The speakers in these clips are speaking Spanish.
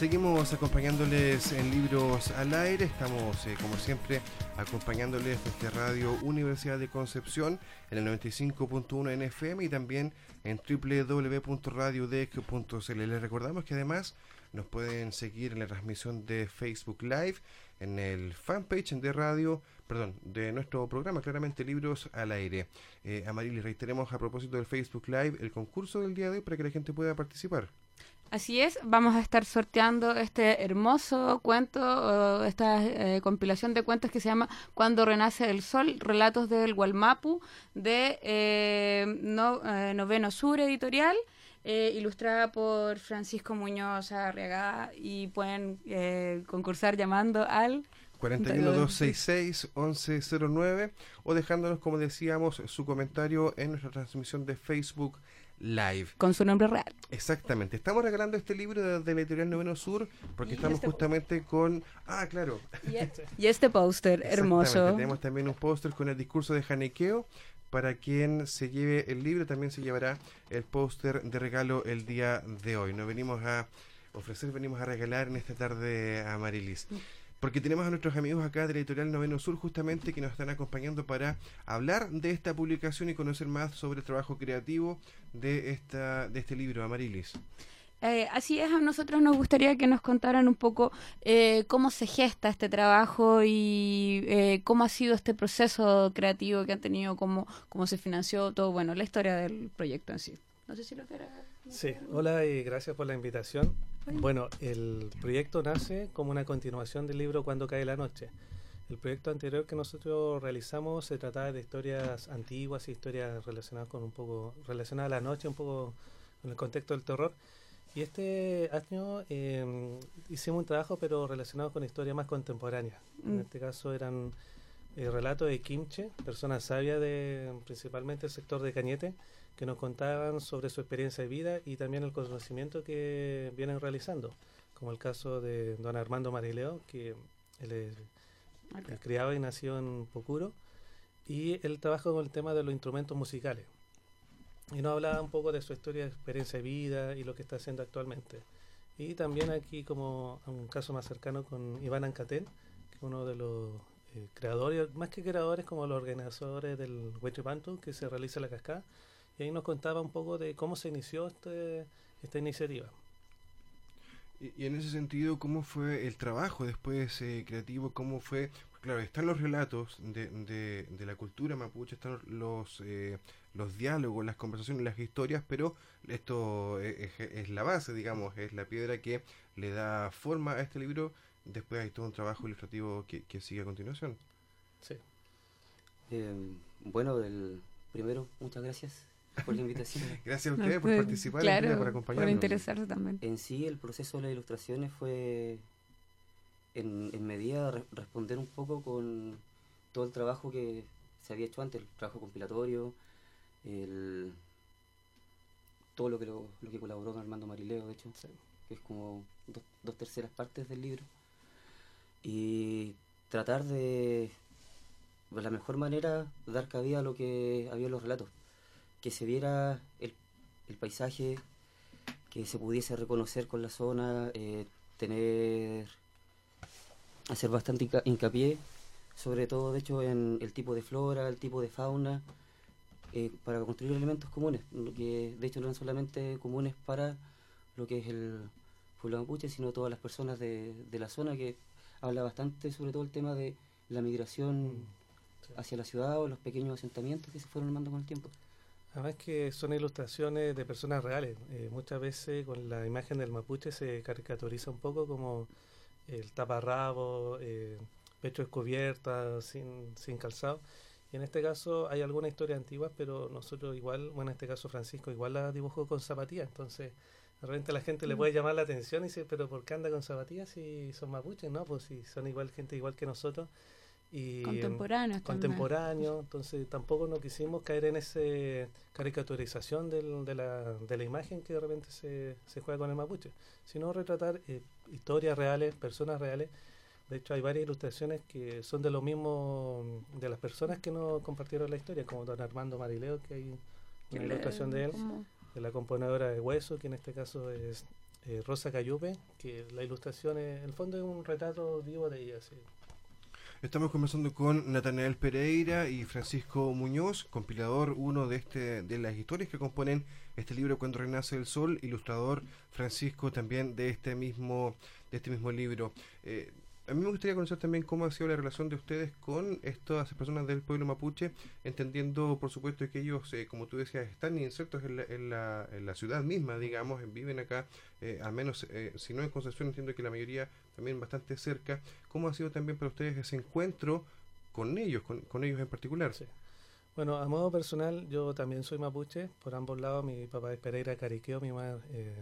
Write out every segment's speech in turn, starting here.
Seguimos acompañándoles en Libros al Aire. Estamos, eh, como siempre, acompañándoles desde Radio Universidad de Concepción en el 95.1 en FM y también en www.radiodec.cl. Les recordamos que además nos pueden seguir en la transmisión de Facebook Live, en el fanpage de radio, perdón, de nuestro programa, claramente Libros al Aire. Eh, Amarili, reiteremos a propósito del Facebook Live el concurso del día de hoy para que la gente pueda participar. Así es, vamos a estar sorteando este hermoso cuento, esta eh, compilación de cuentos que se llama Cuando Renace el Sol, Relatos del Gualmapu, de eh, eh, Noveno Sur Editorial, ilustrada por Francisco Muñoz Arriaga, y pueden concursar llamando al 41266-1109 o dejándonos, como decíamos, su comentario en nuestra transmisión de Facebook Live. Con su nombre real. Exactamente. Estamos regalando este libro de, la editorial Noveno Sur porque estamos este justamente con... Ah, claro. Y, este póster hermoso. Tenemos también un póster con el discurso de Janequeo. Para quien se lleve el libro también se llevará el póster de regalo el día de hoy. Nos venimos a ofrecer, venimos a regalar en esta tarde a Marilis porque tenemos a nuestros amigos acá de la editorial Noveno Sur justamente que nos están acompañando para hablar de esta publicación y conocer más sobre el trabajo creativo de esta de este libro, Amarilis. Eh, así es, a nosotros nos gustaría que nos contaran un poco eh, cómo se gesta este trabajo y eh, cómo ha sido este proceso creativo que han tenido, cómo, cómo se financió todo, bueno, la historia del proyecto en sí. No sé si lo quiera. Sí, hola y gracias por la invitación. Bueno, el proyecto nace como una continuación del libro Cuando cae la noche. El proyecto anterior que nosotros realizamos se trataba de historias antiguas, historias relacionadas con un poco, relacionadas a la noche, un poco en el contexto del terror. Y este año em, hicimos un trabajo, pero relacionado con historias más contemporáneas. En mm. este caso eran el eh, relatos de Kimche, personas sabias de principalmente el sector de Cañete, que nos contaban sobre su experiencia de vida y también el conocimiento que vienen realizando, como el caso de don Armando Marileo, que él es criado y nació en Pocuro, y él trabaja con el tema de los instrumentos musicales. Y nos hablaba un poco de su historia, experiencia de vida y lo que está haciendo actualmente. Y también aquí como un caso más cercano con Iván Ancatén, que es uno de los eh, creadores, más que creadores, como los organizadores del Huechipantu, que se realiza la cascada, y ahí nos contaba un poco de cómo se inició este, esta iniciativa. Y, en ese sentido, ¿cómo fue el trabajo después eh, creativo? ¿Cómo fue? Claro, están los relatos de, de, la cultura mapuche, están los, eh, los diálogos, las conversaciones, las historias, pero esto es, la base, digamos, es la piedra que le da forma a este libro. Después hay todo un trabajo ilustrativo que, que sigue a continuación. Sí. Eh, bueno, el, primero, muchas gracias por la invitación. Gracias a ustedes por participar, claro, por acompañarnos. Por interesarse también. En sí, el proceso de las ilustraciones fue, en, en medida, de responder un poco con todo el trabajo que se había hecho antes, el trabajo compilatorio, el, todo lo que, lo, que colaboró con Armando Marileo, de hecho, que es como dos, dos terceras partes del libro. Y tratar de, de la mejor manera, dar cabida a lo que había en los relatos que se viera el, el paisaje, que se pudiese reconocer con la zona, eh, tener, hacer bastante hincapié, sobre todo de hecho en el tipo de flora, el tipo de fauna, eh, para construir elementos comunes, que de hecho no son solamente comunes para lo que es el pueblo mapuche, sino todas las personas de, de la zona que habla bastante sobre todo el tema de la migración mm, hacia la ciudad o los pequeños asentamientos que se fueron armando con el tiempo. Además que son ilustraciones de personas reales. Eh, muchas veces con la imagen del mapuche se caricaturiza un poco como el taparrabo, eh, pecho descubierta, sin, sin calzado. Y en este caso hay alguna historia antigua, pero nosotros igual, bueno, en este caso Francisco igual la dibujó con zapatillas. Entonces, de repente la gente le puede llamar la atención y dice, pero ¿por qué anda con zapatillas si son mapuches? No, pues si son igual gente igual que nosotros y. Contemporáneo, entonces tampoco no quisimos caer en esa caricaturización del, de, la, de la imagen que de repente se, se juega con el mapuche, sino retratar eh, historias reales, personas reales. De hecho, hay varias ilustraciones que son de lo mismo de las personas que nos compartieron la historia, como don Armando Marileo, que hay una ilustración de él, de la componedora de hueso, que en este caso es eh, Rosa Cayupe, que la ilustración, en el fondo es un retrato vivo de ella. Estamos conversando con Natanael Pereira y Francisco Muñoz, compilador uno de este de las historias que componen este libro Cuando renace el sol, ilustrador Francisco también de este mismo de este mismo libro. Eh, a mí me gustaría conocer también cómo ha sido la relación de ustedes con estas personas del pueblo mapuche, entendiendo, por supuesto, que ellos, eh, como tú decías, están insertos en la, en la, ciudad misma, digamos, viven acá, eh, al menos, eh, si no en Concepción, entiendo que la mayoría también bastante cerca. ¿Cómo ha sido también para ustedes ese encuentro con ellos, con, ellos en particular? Sí. Bueno, a modo personal, yo también soy mapuche, por ambos lados, mi papá es Pereira Cariqueo, mi mamá eh,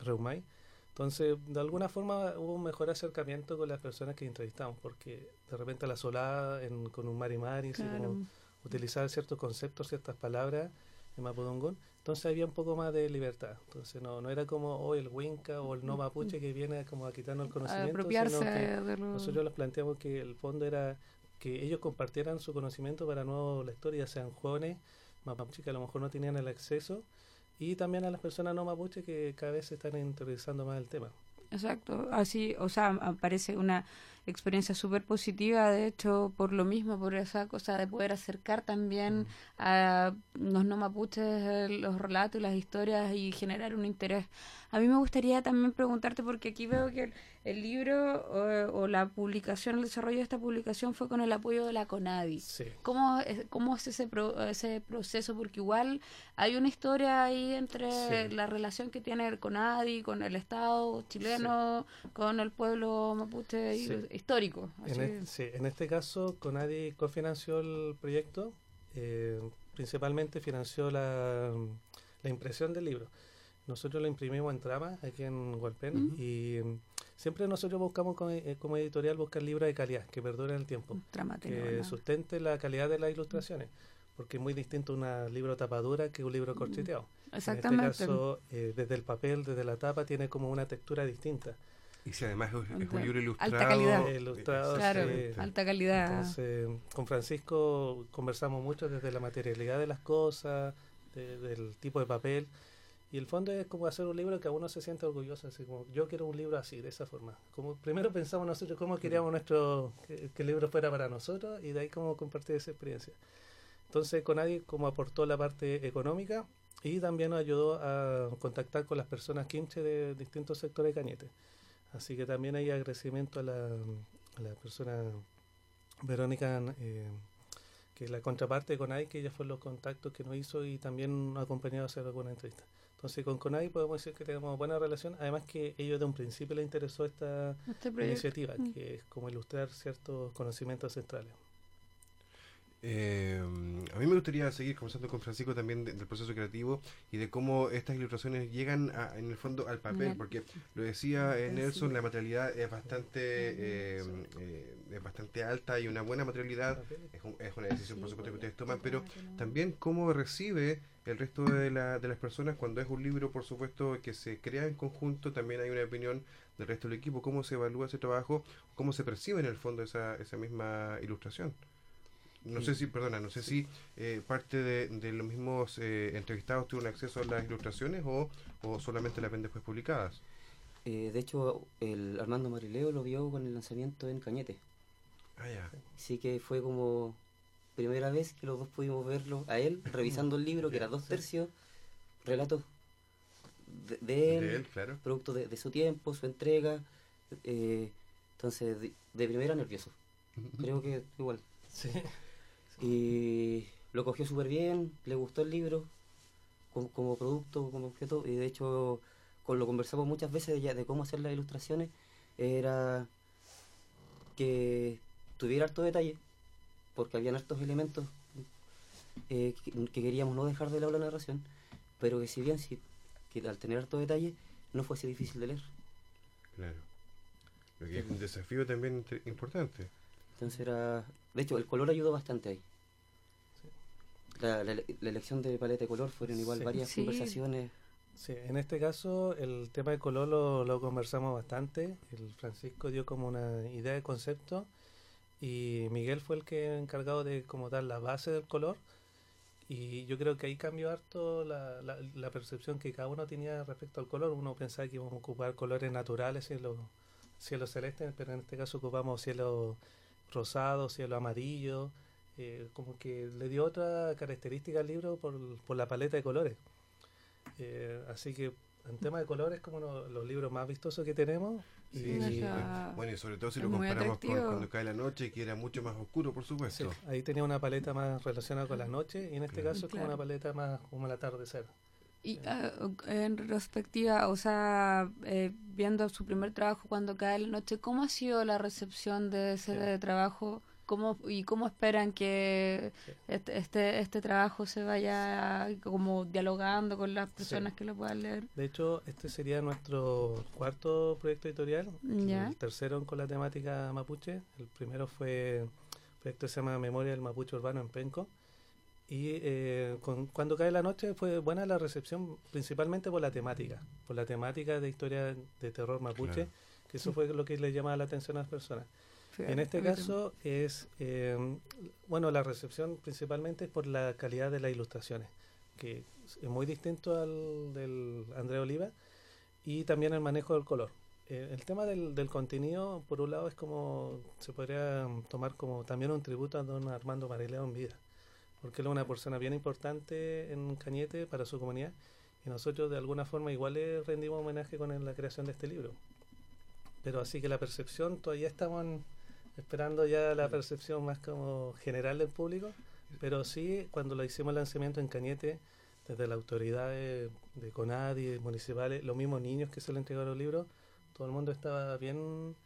Reumay. Entonces, de alguna forma hubo un mejor acercamiento con las personas que entrevistamos, porque de repente la solada en, con un mari mari, como utilizar ciertos conceptos, ciertas palabras en Mapudungún, entonces había un poco más de libertad. Entonces no, no era como hoy oh, el Winca o el no mapuche que viene como a quitarnos el conocimiento, sino que nosotros les planteamos que el fondo era que ellos compartieran su conocimiento para nuevos lectores, ya sean jóvenes, mapuche que a lo mejor no tenían el acceso, y también a las personas no mapuche que cada vez se están interesando más el tema. Exacto, así, o sea, parece una experiencia súper positiva, de hecho, por lo mismo, por esa cosa de poder acercar también mm. a los no mapuches los relatos y las historias y generar un interés. A mí me gustaría también preguntarte, porque aquí veo que el, libro o, la publicación, el desarrollo de esta publicación fue con el apoyo de la CONADI. ¿Cómo, es, ¿Cómo es ese, ese proceso? Porque igual hay una historia ahí entre la relación que tiene el CONADI con el Estado chileno, con el pueblo mapuche histórico. En, sí, en este caso, Conadi cofinanció el proyecto, eh, principalmente financió la, la, impresión del libro. Nosotros lo imprimimos en trama aquí en Hualpén y siempre nosotros buscamos eh, como, editorial buscar libros de calidad que perduren el tiempo, que sustente la calidad de las ilustraciones porque es muy distinto un libro tapadura que un libro corcheteado. Exactamente. En este caso, eh, desde el papel, desde la tapa, tiene como una textura distinta. Y si además es, un libro ilustrado. Alta calidad. Ilustrado, claro, alta calidad. Entonces, con Francisco conversamos mucho desde la materialidad de las cosas, del tipo de papel. Y el fondo es como hacer un libro que a uno se siente orgulloso, así como yo quiero un libro así, de esa forma. Como primero pensamos nosotros cómo queríamos nuestro que, el libro fuera para nosotros y de ahí cómo compartir esa experiencia. Entonces, con nadie como aportó la parte económica y también nos ayudó a contactar con las personas quinche de distintos sectores de Cañete. Así que también hay agradecimiento a la, a la persona Verónica, eh, que es la contraparte de CONAI, que ella fue los contactos que nos hizo y también nos ha acompañado a hacer alguna entrevista. Entonces con CONAI podemos decir que tenemos buena relación, además que ellos de un principio les interesó esta este iniciativa, mm. que es como ilustrar ciertos conocimientos centrales. Eh, a mí me gustaría seguir conversando con Francisco también del proceso creativo y de cómo estas ilustraciones llegan en el fondo al papel, porque lo decía eh, Nelson, la materialidad es bastante eh, eh, es bastante alta y una buena materialidad es, es, una decisión por supuesto que ustedes toman, pero también cómo recibe el resto de, la, de las personas cuando es un libro por supuesto que se crea en conjunto, también hay una opinión del resto del equipo, cómo se evalúa ese trabajo, cómo se percibe en el fondo esa, esa misma ilustración. No sé si, perdona, no sé si eh, parte de, los mismos eh, entrevistados tuvieron acceso a las ilustraciones o, solamente las ven después publicadas. Eh, de hecho, el Armando Marileo lo vio con el lanzamiento en Cañete. Ah, ya. Sí que fue como primera vez que los dos pudimos verlo a él, revisando el libro, que era dos tercios, relatos de, él, producto de, su tiempo, su entrega. entonces, de, de primera nervioso. Creo que igual. Sí. Y lo cogió súper bien, le gustó el libro como, producto, como objeto, y de hecho con lo conversamos muchas veces de, de cómo hacer las ilustraciones, era que tuviera harto detalle, porque habían hartos elementos eh, que, queríamos no dejar de lado la narración, pero que si bien si, que al tener harto detalle no fuese difícil de leer. Claro. Lo que es un desafío también importante. Entonces era... De hecho, el color ayudó bastante ahí. La, la, la elección de paleta de color fueron igual Sí. varias Sí. conversaciones. Sí, en este caso el tema de color lo, lo conversamos bastante. El Francisco dio como una idea de concepto y Miguel fue el que encargado de como dar la base del color. Y yo creo que ahí cambió harto la, la, la percepción que cada uno tenía respecto al color. Uno pensaba que íbamos a ocupar colores naturales, cielo, cielo celeste, pero en este caso ocupamos cielo rosado, cielo amarillo. Eh, como que le dio otra característica al libro por, por la paleta de colores. Eh, así que en tema de colores es como uno de los libros más vistosos que tenemos. Sí, y, sí. Bueno, y sobre todo si Es lo comparamos con cuando cae la noche, que era mucho más oscuro, por sí, supuesto. ahí tenía una paleta más relacionada con las noches y en este Claro. caso es como Claro. una paleta más como el atardecer. Y ah, en retrospectiva, o sea, eh, viendo su primer trabajo cuando cae la noche, ¿cómo ha sido la recepción de ese Sí. trabajo? ¿Cómo, ¿Y cómo esperan que Sí. este, este, este trabajo se vaya como dialogando con las Sí. personas que lo puedan leer? De hecho, este sería nuestro cuarto proyecto editorial, Ya. el tercero con la temática mapuche. El primero fue un proyecto que se llama Memoria del Mapuche Urbano en Penco. Y eh, con- cuando cae la noche fue buena la recepción, principalmente por la temática, por la temática de historia de terror mapuche, Claro. que eso fue lo que le llamaba la atención a las personas. En este caso es, eh, bueno, la recepción principalmente es por la calidad de las ilustraciones, que es muy distinto al del André Oliva, y también el manejo del color. Eh, el tema del, del contenido, por un lado, es como, se podría tomar como también un tributo a don Armando Marileo en vida, porque él es una persona bien importante en Cañete para su comunidad, y nosotros de alguna forma igual le rendimos homenaje con la creación de este libro. Pero así que la percepción, todavía estamos en- esperando ya la percepción más como general del público, pero sí cuando lo hicimos el lanzamiento en Cañete, desde la autoridad de, de CONADI, municipales, los mismos niños que se le entregaron los libros, todo el mundo estaba bien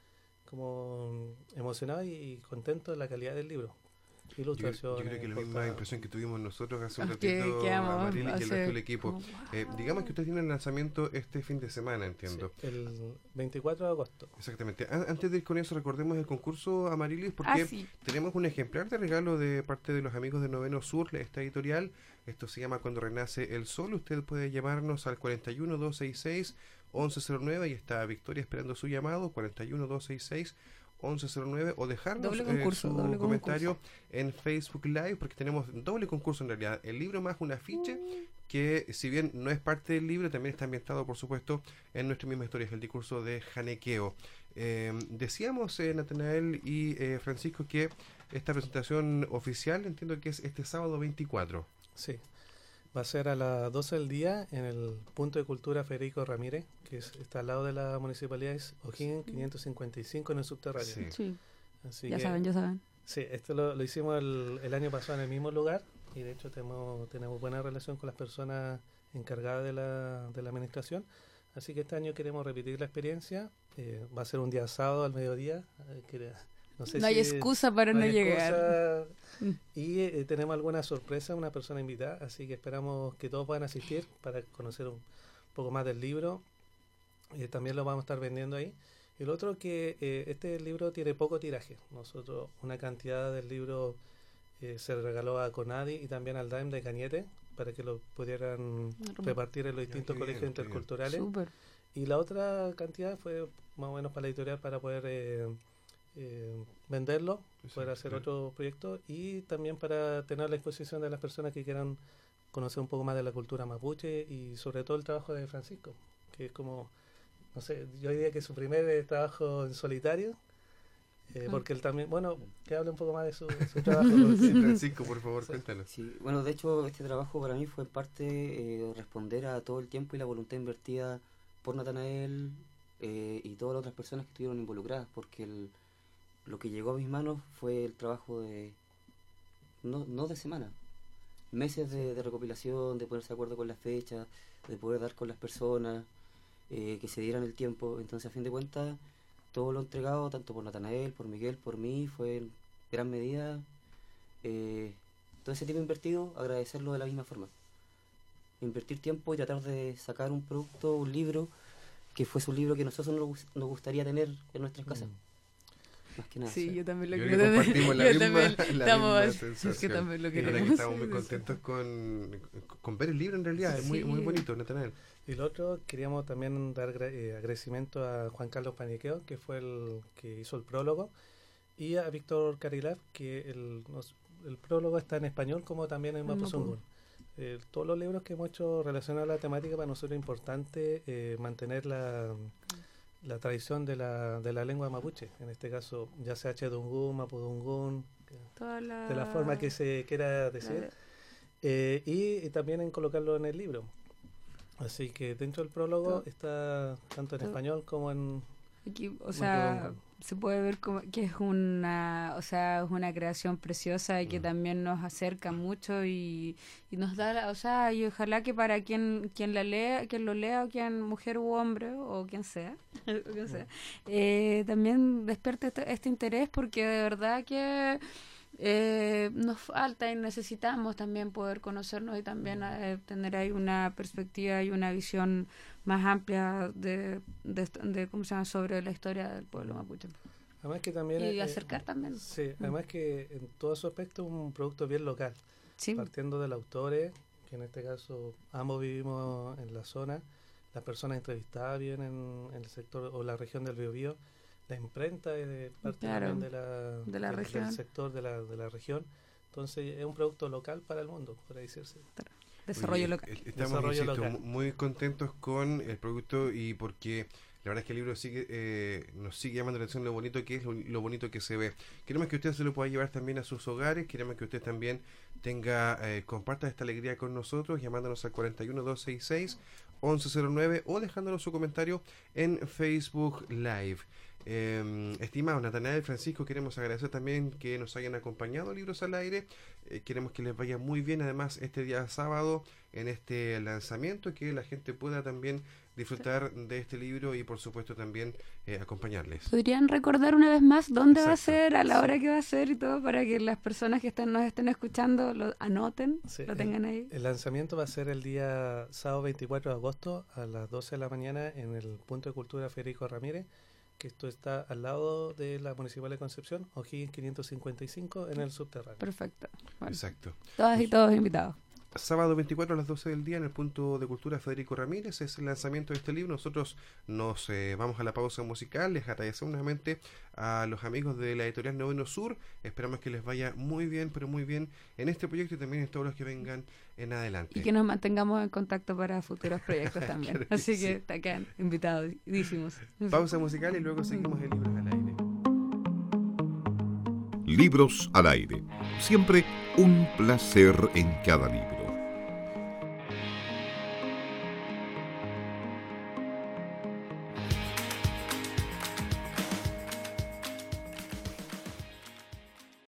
como emocionado y, y contento de la calidad del libro. Yo, creo- yo creo que la misma impresión que tuvimos nosotros hace un ratito, que Amarili y el resto del equipo. Eh, digamos que ustedes tienen lanzamiento este fin de semana, entiendo. Sí, el 24 de agosto. Exactamente. An- Antes de ir con eso, recordemos el concurso Amarilis, porque Ah, sí. tenemos un ejemplar de regalo de parte de los amigos de Noveno Sur, esta editorial. Esto se llama Cuando Renace el Sol. Usted puede llamarnos al 41 266 1109 y está Victoria esperando su llamado, 41 266 1109 o dejarnos Doble eh, concurso, su doble comentario en Facebook Live porque tenemos doble concurso en realidad. El libro más un afiche que si bien no es parte del libro, también está ambientado por supuesto en nuestra misma historia, es el discurso de Janequeo. Eh, decíamos, eh, Natanael y eh, Francisco, que esta presentación oficial entiendo que es este sábado 24. Sí, va a ser a las 12 del día en el Punto de Cultura Federico Ramírez, que es- está al lado de la municipalidad, es O'Higgins 555 en el subterráneo. Sí. Sí, Así ya que- saben, ya saben. Sí, esto lo, lo hicimos el, el año pasado en el mismo lugar y de hecho tenemos, tenemos buena relación con las personas encargadas de la, de la administración. Así que este año queremos repetir la experiencia. eh, va a ser un día sábado al mediodía. eh, que- no sé No hay excusa para no, llegar. excusa. Mm. Y eh, tenemos alguna sorpresa, una persona invitada, así que esperamos que todos puedan asistir para conocer un poco más del libro. Eh, también lo vamos a estar vendiendo ahí. El otro que eh, este libro tiene poco tiraje. Nosotros una cantidad del libro eh, se regaló a Conadi y también al DAIM de Cañete para que lo pudieran repartir en los distintos colegios bien. interculturales. Y la otra cantidad fue más o menos para la editorial para poder eh, venderlo, Exacto, poder hacer claro. otro proyecto y también para tener la exposición de las personas que quieran conocer un poco más de la cultura mapuche y sobre todo el trabajo de Francisco, que es como, no sé, yo diría que es su primer eh, trabajo en solitario, eh, Ah. porque él también, bueno, que hable un poco más de su, su trabajo. Sí, Francisco, por favor, Sí. cuéntanos. Sí, bueno, de hecho este trabajo para mí fue en parte eh, responder a todo el tiempo y la voluntad invertida por Natanael eh, y todas las otras personas que estuvieron involucradas, porque el- lo que llegó a mis manos fue el trabajo de, no, no de semana, meses de, de recopilación, de ponerse de acuerdo con las fechas, de poder dar con las personas, eh, que se dieran el tiempo. Entonces, a fin de cuentas, todo lo entregado, tanto por Natanael, por Miguel, por mí, fue en gran medida eh, todo ese tiempo invertido, agradecerlo de la misma forma. Invertir tiempo y tratar de sacar un producto, un libro, que fuese un libro que nosotros nos, gus- nos gustaría tener en nuestras casas. Mm. Más que nada. Sí, sí. yo también lo quiero. compartimos la yo misma, también la estamos- misma sí, sensación. que también lo queremos. que estamos muy Sí, contentos con, con ver el libro en realidad, es muy, muy Sí. bonito, Natanael. Y lo otro, queríamos también dar eh, agradecimiento a Juan Carlos Paniqueo, que fue el que hizo el prólogo, y a Víctor Carilaf, que el, nos- el prólogo está en español como también en En Mapuzungún. Eh, todos los libros que hemos hecho relacionados a la temática para nosotros es importante eh, mantener la, la tradición de la, de la lengua mapuche, en este caso ya sea Chedungún, Mapudungún, la... de la forma que se quiera decir. Eh, y, y también en colocarlo en el libro. Así que dentro del prólogo Todo. está tanto en Todo. español como en... Aquí, o sea. Se puede ver como que es una, o sea, es una creación preciosa y que Mm. también nos acerca mucho y, y nos da, la- o sea, y ojalá que para quien quien la lea, quien lo lea, o quien mujer u hombre o quien sea, o quien sea, eh, también despierte este, este interés porque de verdad que eh, nos falta y necesitamos también poder conocernos y también eh, tener ahí una perspectiva y una visión más amplia de, de, cómo se llama sobre la historia del pueblo mapuche. Además que también... y eh, acercar también. Sí, además que en todo su aspecto es un producto bien local, sí. Partiendo del autores, que en este caso ambos vivimos en la zona, las personas entrevistadas viven en, el sector o la región del Biobío, la imprenta es de parte Claro, también de la, de la del- región. del sector de la, de la región. Entonces es un producto local para el mundo, por decirse. desarrollo local eh, Estamos, Desarrollo insisto, local. muy contentos con el producto y porque la verdad es que el libro sigue eh, nos sigue llamando la atención lo bonito que es, lo, lo bonito que se ve. Queremos que usted se lo pueda llevar también a sus hogares, queremos que usted también tenga eh, comparta esta alegría con nosotros llamándonos al 41266 1109 o dejándonos su comentario en Facebook Live. Eh, estimado Natanael Francisco, queremos agradecer también que nos hayan acompañado Libros al Aire. Eh, queremos que les vaya muy bien, además, este día sábado en este lanzamiento, que la gente pueda también disfrutar de este libro y, por supuesto, también eh, acompañarles. ¿Podrían recordar una vez más dónde va a Exacto. ser, a la hora que va a ser y todo, para que las personas que estén, nos estén escuchando lo anoten, Sí, lo tengan ahí? El lanzamiento va a ser el día sábado 24 de agosto a las 12 de la mañana en el Punto de Cultura Federico Ramírez, que esto está al lado de la Municipal de Concepción, O'Higgins 555, en el subterráneo. Perfecto. Bueno, Exacto. todas y todos invitados. Sábado 24 a las 12 del día en el punto de cultura Federico Ramírez es el lanzamiento de este libro. Nosotros nos eh, vamos a la pausa musical. Les agradecemos nuevamente a los amigos de la editorial Noveno Sur. Esperamos que les vaya muy bien, pero muy bien en este proyecto y también en todos los que vengan en adelante. Y que nos mantengamos en contacto para futuros proyectos también. Claro Así sí. que te quedan invitadísimos. Pausa musical y luego seguimos en Libros al Aire. Libros al aire. Siempre un placer en cada libro.